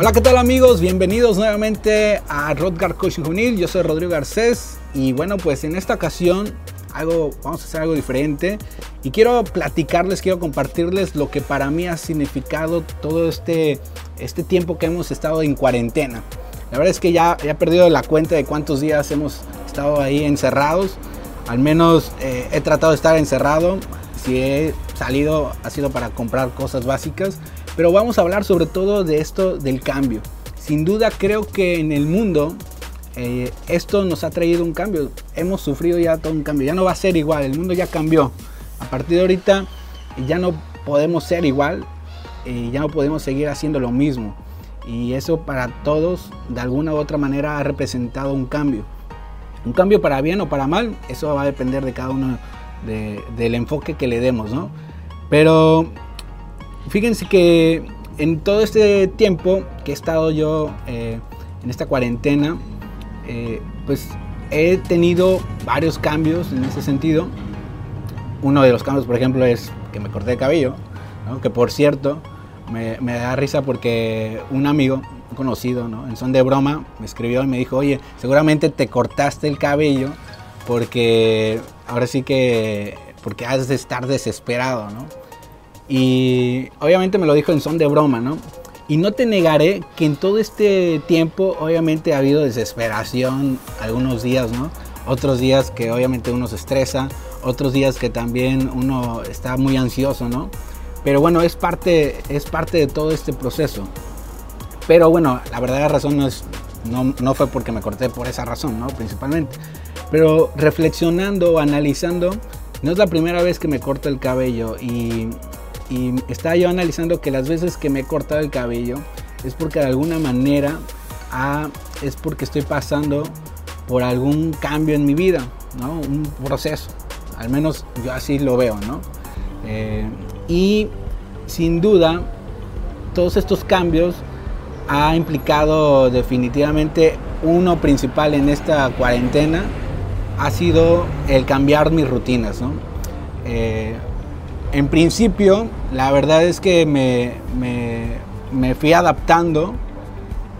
Hola, ¿qué tal amigos? Bienvenidos nuevamente a Rodgar Coaching Juvenil. Yo soy Rodrigo Garcés y bueno, pues en esta ocasión algo, vamos a hacer algo diferente y quiero platicarles, quiero compartirles lo que para mí ha significado todo este, este tiempo que hemos estado en cuarentena. La verdad es que ya, he perdido la cuenta de cuántos días hemos estado ahí encerrados. Al menos eh, he tratado de estar encerrado. Si he salido ha sido para comprar cosas básicas pero vamos a hablar sobre todo de esto del cambio. Sin duda creo que en el mundo eh, esto nos ha traído un cambio. Hemos sufrido ya todo un cambio. Ya no va a ser igual. El mundo ya cambió. A partir de ahorita ya no podemos ser igual. Y ya no podemos seguir haciendo lo mismo. Y eso para todos de alguna u otra manera ha representado un cambio. Un cambio para bien o para mal. Eso va a depender de cada uno del enfoque que le demos. ¿no? Pero Fíjense que en todo este tiempo que he estado yo eh, en esta cuarentena, eh, pues he tenido varios cambios en ese sentido. Uno de los cambios, por ejemplo, es que me corté el cabello, que por cierto me, da risa porque un amigo, conocido, ¿no? en son de broma, me escribió y me dijo, oye, seguramente te cortaste el cabello porque ahora sí que, porque has de estar desesperado, ¿no? Y obviamente me lo dijo en son de broma, ¿no? Y no te negaré que en todo este tiempo obviamente ha habido desesperación algunos días, ¿no? Otros días que obviamente uno se estresa, otros días que también uno está muy ansioso, ¿no? Pero bueno, es parte, es parte de todo este proceso. Pero bueno, la verdadera razón no, es, no, no fue porque me corté por esa razón, ¿no? Principalmente. Pero reflexionando, analizando, no es la primera vez que me corto el cabello y y estaba yo analizando que las veces que me he cortado el cabello es porque de alguna manera ah, es porque estoy pasando por algún cambio en mi vida, ¿no? Un proceso. Al menos yo así lo veo, ¿no? Eh, y sin duda, todos estos cambios ha implicado definitivamente uno principal en esta cuarentena ha sido el cambiar mis rutinas, ¿no? Eh, en principio, la verdad es que me, me, fui adaptando,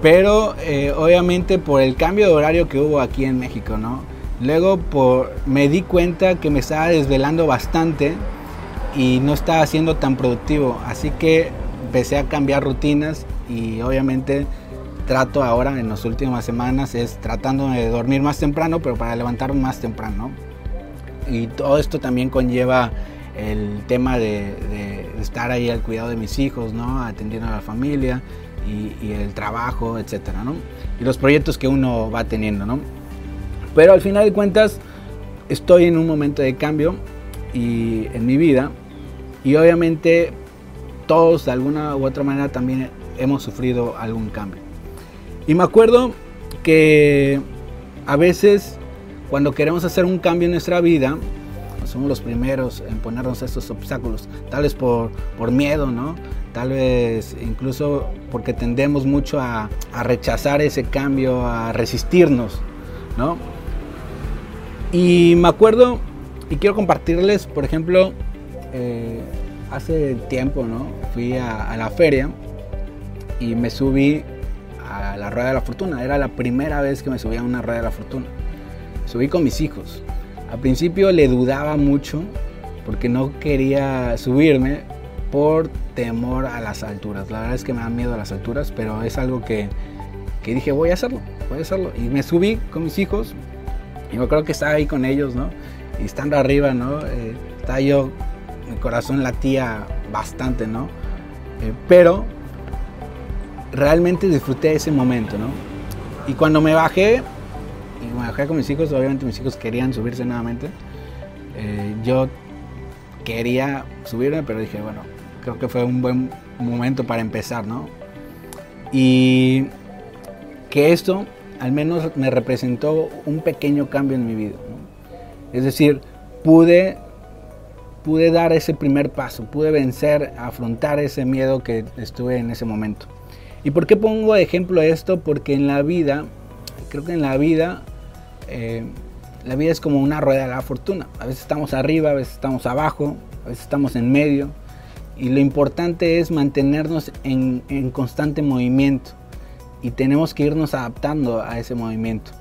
pero eh, obviamente por el cambio de horario que hubo aquí en México, ¿no? Luego por, me di cuenta que me estaba desvelando bastante y no estaba siendo tan productivo, así que empecé a cambiar rutinas y obviamente trato ahora en las últimas semanas es tratando de dormir más temprano, pero para levantarme más temprano. Y todo esto también conlleva el tema de, estar ahí al cuidado de mis hijos, ¿no? Atendiendo a la familia y, el trabajo, etcétera, ¿no? Y los proyectos que uno va teniendo, ¿no? Pero al final de cuentas estoy en un momento de cambio y en mi vida y obviamente todos de alguna u otra manera también hemos sufrido algún cambio. Y me acuerdo que a veces cuando queremos hacer un cambio en nuestra vida, somos los primeros en ponernos estos obstáculos, tal vez por, por miedo, ¿no? Tal vez incluso porque tendemos mucho a, a rechazar ese cambio, a resistirnos, ¿no? Y me acuerdo, y quiero compartirles, por ejemplo, eh, hace tiempo, ¿no? Fui a, a la feria y me subí a la Rueda de la Fortuna. Era la primera vez que me subía a una Rueda de la Fortuna. Subí con mis hijos. Al principio le dudaba mucho porque no quería subirme por temor a las alturas. La verdad es que me da miedo a las alturas, pero es algo que, dije, voy a hacerlo, voy a hacerlo. Y me subí con mis hijos y yo creo que estaba ahí con ellos, ¿no? Y estando arriba, ¿no? Eh, estaba yo, mi corazón latía bastante, ¿no? Eh, pero realmente disfruté ese momento, ¿no? Y cuando me bajé, me bajé con mis hijos, obviamente mis hijos querían subirse nuevamente. Eh, yo quería subirme, pero dije, bueno, creo que fue un buen momento para empezar, ¿no? Y que esto al menos me representó un pequeño cambio en mi vida. Es decir, pude, pude dar ese primer paso, pude vencer, afrontar ese miedo que estuve en ese momento. ¿Y por qué pongo de ejemplo esto? Porque en la vida creo que en la vida, eh, la vida es como una rueda de la fortuna. A veces estamos arriba, a veces estamos abajo, a veces estamos en medio. Y lo importante es mantenernos en, constante movimiento. y tenemos que irnos adaptando a ese movimiento.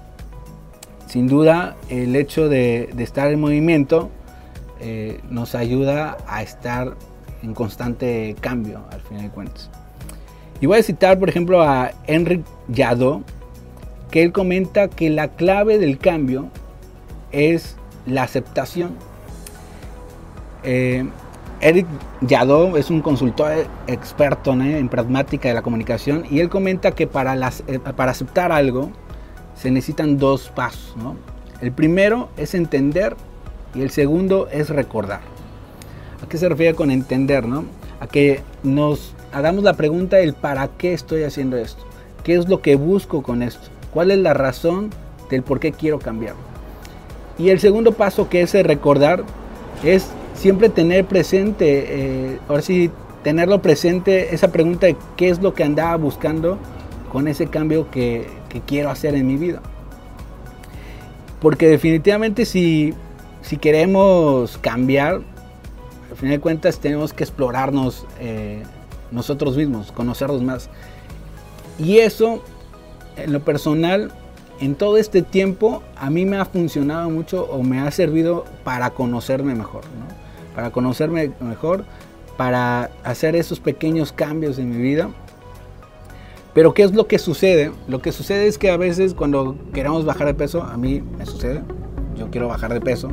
Sin duda, el hecho de, estar en movimiento eh, nos ayuda a estar en constante cambio, al final de cuentas. Y voy a citar, por ejemplo, a Henrik Jadot, que él comenta que la clave del cambio es la aceptación. Eh, Eric Yadó es un consultor experto en pragmática de la comunicación y él comenta que para, eh, aceptar algo se necesitan dos pasos. El primero es entender y el segundo es recordar. ¿A qué se refiere con entender? A que nos hagamos la pregunta el para qué estoy haciendo esto. ¿Qué es lo que busco con esto? ¿Cuál es la razón del por qué quiero cambiarlo? Y el segundo paso que es recordar es siempre tener presente, eh, ahora sí, tenerlo presente esa pregunta de qué es lo que andaba buscando con ese cambio que, quiero hacer en mi vida. Porque definitivamente si, si queremos cambiar, al final de cuentas tenemos que explorarnos eh, nosotros mismos, conocernos más. Y eso, en lo personal, en todo este tiempo, a mí me ha funcionado mucho o me ha servido para conocerme mejor. ¿no? para conocerme mejor, para hacer esos pequeños cambios en mi vida. Pero ¿qué es lo que sucede? Lo que sucede es que a veces cuando queremos bajar de peso, a mí me sucede, yo quiero bajar de peso,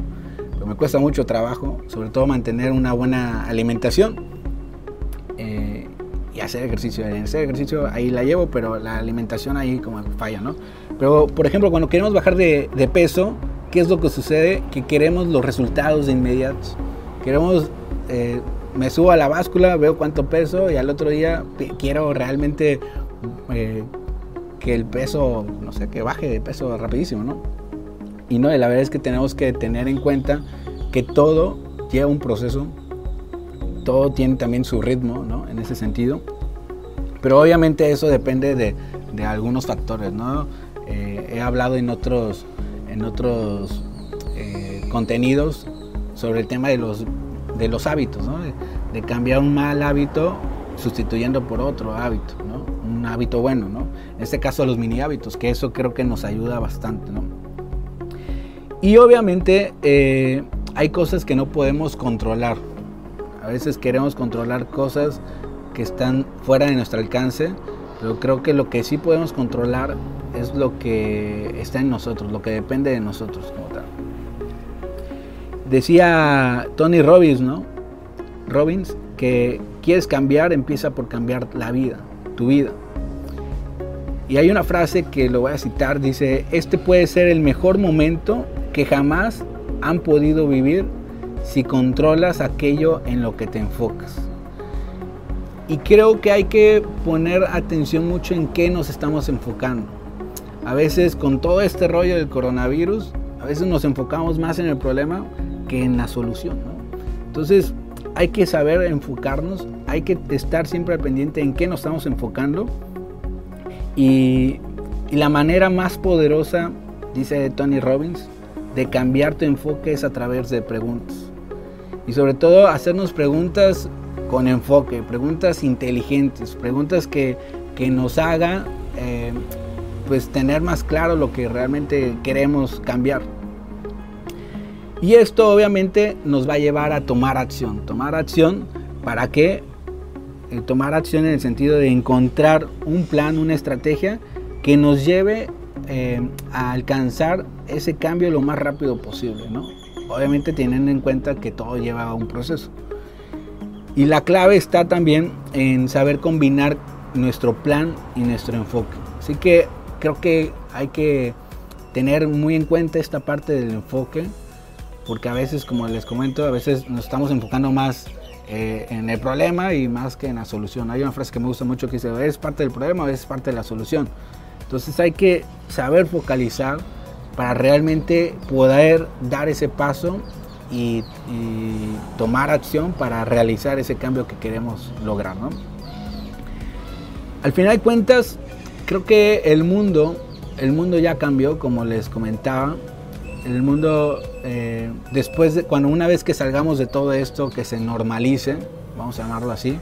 pero me cuesta mucho trabajo, sobre todo mantener una buena alimentación hacer ejercicio. En hacer ejercicio ahí la llevo, pero la alimentación ahí como falla, ¿no? Pero por ejemplo, cuando queremos bajar de, de peso, ¿qué es lo que sucede? Que queremos los resultados de inmediatos. Queremos, eh, me subo a la báscula, veo cuánto peso y al otro día quiero realmente eh, que el peso, no sé, que baje de peso rapidísimo, ¿no? Y no, la verdad es que tenemos que tener en cuenta que todo lleva un proceso, todo tiene también su ritmo, ¿no? En ese sentido. Pero obviamente eso depende de, de algunos factores, ¿no? Eh, he hablado en otros, en otros contenidos sobre el tema de los, de los hábitos, de, cambiar un mal hábito sustituyendo por otro hábito, ¿no? un hábito bueno, ¿no? en este caso los mini hábitos, que eso creo que nos ayuda bastante. ¿no? Y obviamente eh, hay cosas que no podemos controlar. A veces queremos controlar cosas que están fuera de nuestro alcance, pero creo que lo que sí podemos controlar es lo que está en nosotros, lo que depende de nosotros como tal. Decía Tony Robbins, ¿no? Robbins, que quieres cambiar, empieza por cambiar la vida, tu vida. Y hay una frase que lo voy a citar, dice, este puede ser el mejor momento que jamás han podido vivir si controlas aquello en lo que te enfocas. Y creo que hay que poner atención mucho en qué nos estamos enfocando. A veces con todo este rollo del coronavirus, a veces nos enfocamos más en el problema que en la solución. Entonces hay que saber enfocarnos, hay que estar siempre al pendiente en qué nos estamos enfocando y, la manera más poderosa, dice Tony Robbins, de cambiar tu enfoque es a través de preguntas. Y sobre todo hacernos preguntas con enfoque, preguntas inteligentes, preguntas que, nos haga eh, pues tener más claro lo que realmente queremos cambiar. Y esto obviamente nos va a llevar a tomar acción. Tomar acción para qué? Eh, tomar acción en el sentido de encontrar un plan, una estrategia que nos lleve eh, a alcanzar ese cambio lo más rápido posible. ¿no? Obviamente teniendo en cuenta que todo lleva a un proceso. Y la clave está también en saber combinar nuestro plan y nuestro enfoque. Así que creo que hay que tener muy en cuenta esta parte del enfoque porque a veces, como les comento, a veces nos estamos enfocando más eh, en el problema y más que en la solución. Hay una frase que me gusta mucho que dice, ¿es parte del problema o es parte de la solución? Entonces hay que saber focalizar para realmente poder dar ese paso y, tomar acción para realizar ese cambio que queremos lograr. ¿no? Al final de cuentas, creo que el mundo, el mundo ya cambió, como les comentaba el mundo, eh, después de, cuando una vez que salgamos de todo esto, que se normalice, vamos a llamarlo así,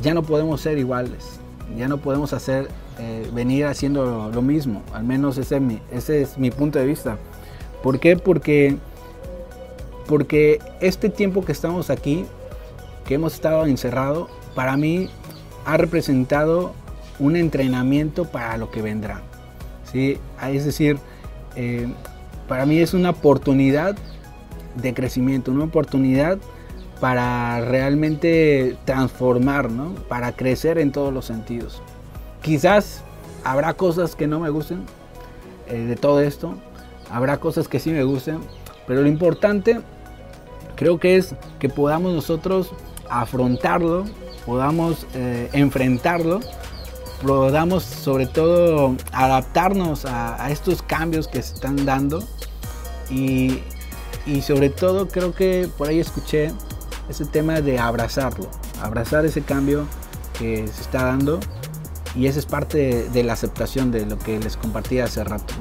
ya no podemos ser iguales, ya no podemos hacer eh, venir haciendo lo, mismo, al menos ese es, mi, ese es mi punto de vista. ¿Por qué? Porque, porque este tiempo que estamos aquí, que hemos estado encerrado, para mí ha representado un entrenamiento para lo que vendrá. ¿sí? Es decir, eh, para mí es una oportunidad de crecimiento, una oportunidad para realmente transformar, ¿no? para crecer en todos los sentidos. Quizás habrá cosas que no me gusten eh, de todo esto, habrá cosas que sí me gusten, pero lo importante creo que es que podamos nosotros afrontarlo, podamos eh, enfrentarlo, podamos sobre todo adaptarnos a, estos cambios que se están dando y, y sobre todo creo que por ahí escuché ese tema de abrazarlo, abrazar ese cambio que se está dando y esa es parte de, la aceptación de lo que les compartí hace rato.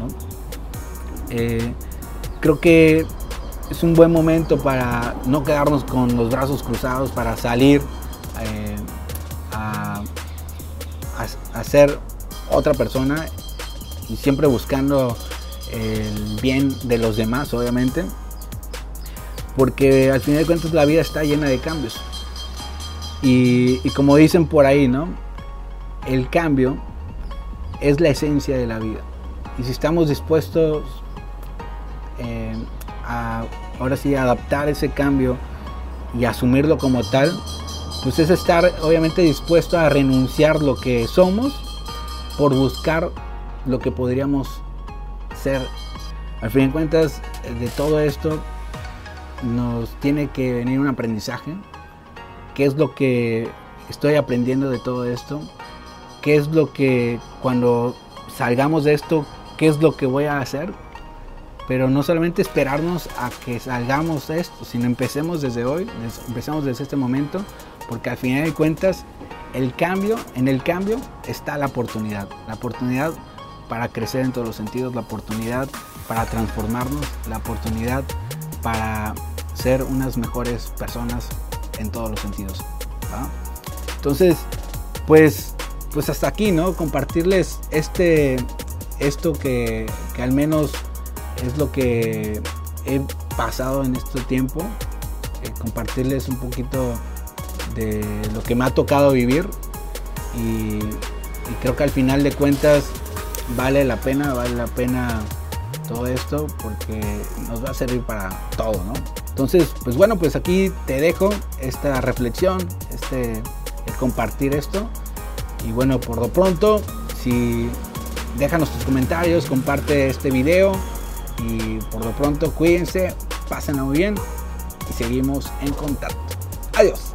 Eh, creo que es un buen momento para no quedarnos con los brazos cruzados, para salir eh, a, a ser otra persona y siempre buscando el bien de los demás, obviamente porque al final de cuentas la vida está llena de cambios. Y, como dicen por ahí, ¿no? El cambio es la esencia de la vida. Y si estamos dispuestos ahora sí adaptar ese cambio y asumirlo como tal, pues es estar obviamente dispuesto a renunciar lo que somos por buscar lo que podríamos ser. Al fin de cuentas, de todo esto nos tiene que venir un aprendizaje. ¿Qué es lo que estoy aprendiendo de todo esto? ¿Qué es lo que cuando salgamos de esto, qué es lo que voy a hacer? Pero no solamente esperarnos a que salgamos de esto, sino empecemos desde hoy, empecemos desde este momento, porque al final de cuentas el cambio, en el cambio está la oportunidad, la oportunidad para crecer en todos los sentidos, la oportunidad para transformarnos, la oportunidad para ser unas mejores personas en todos los sentidos. Entonces, pues, pues hasta aquí, ¿no? Compartirles este, esto que, que, al menos es lo que he pasado en este tiempo. Eh, compartirles un poquito de lo que me ha tocado vivir y, creo que al final de cuentas vale la pena, vale la pena todo esto porque nos va a servir para todo, ¿no? Entonces, pues bueno, pues aquí te dejo esta reflexión, este, compartir esto. Y bueno, por lo pronto, si déjanos tus comentarios, comparte este video. Y por lo pronto, cuídense, pásenlo muy bien y seguimos en contacto. Adiós.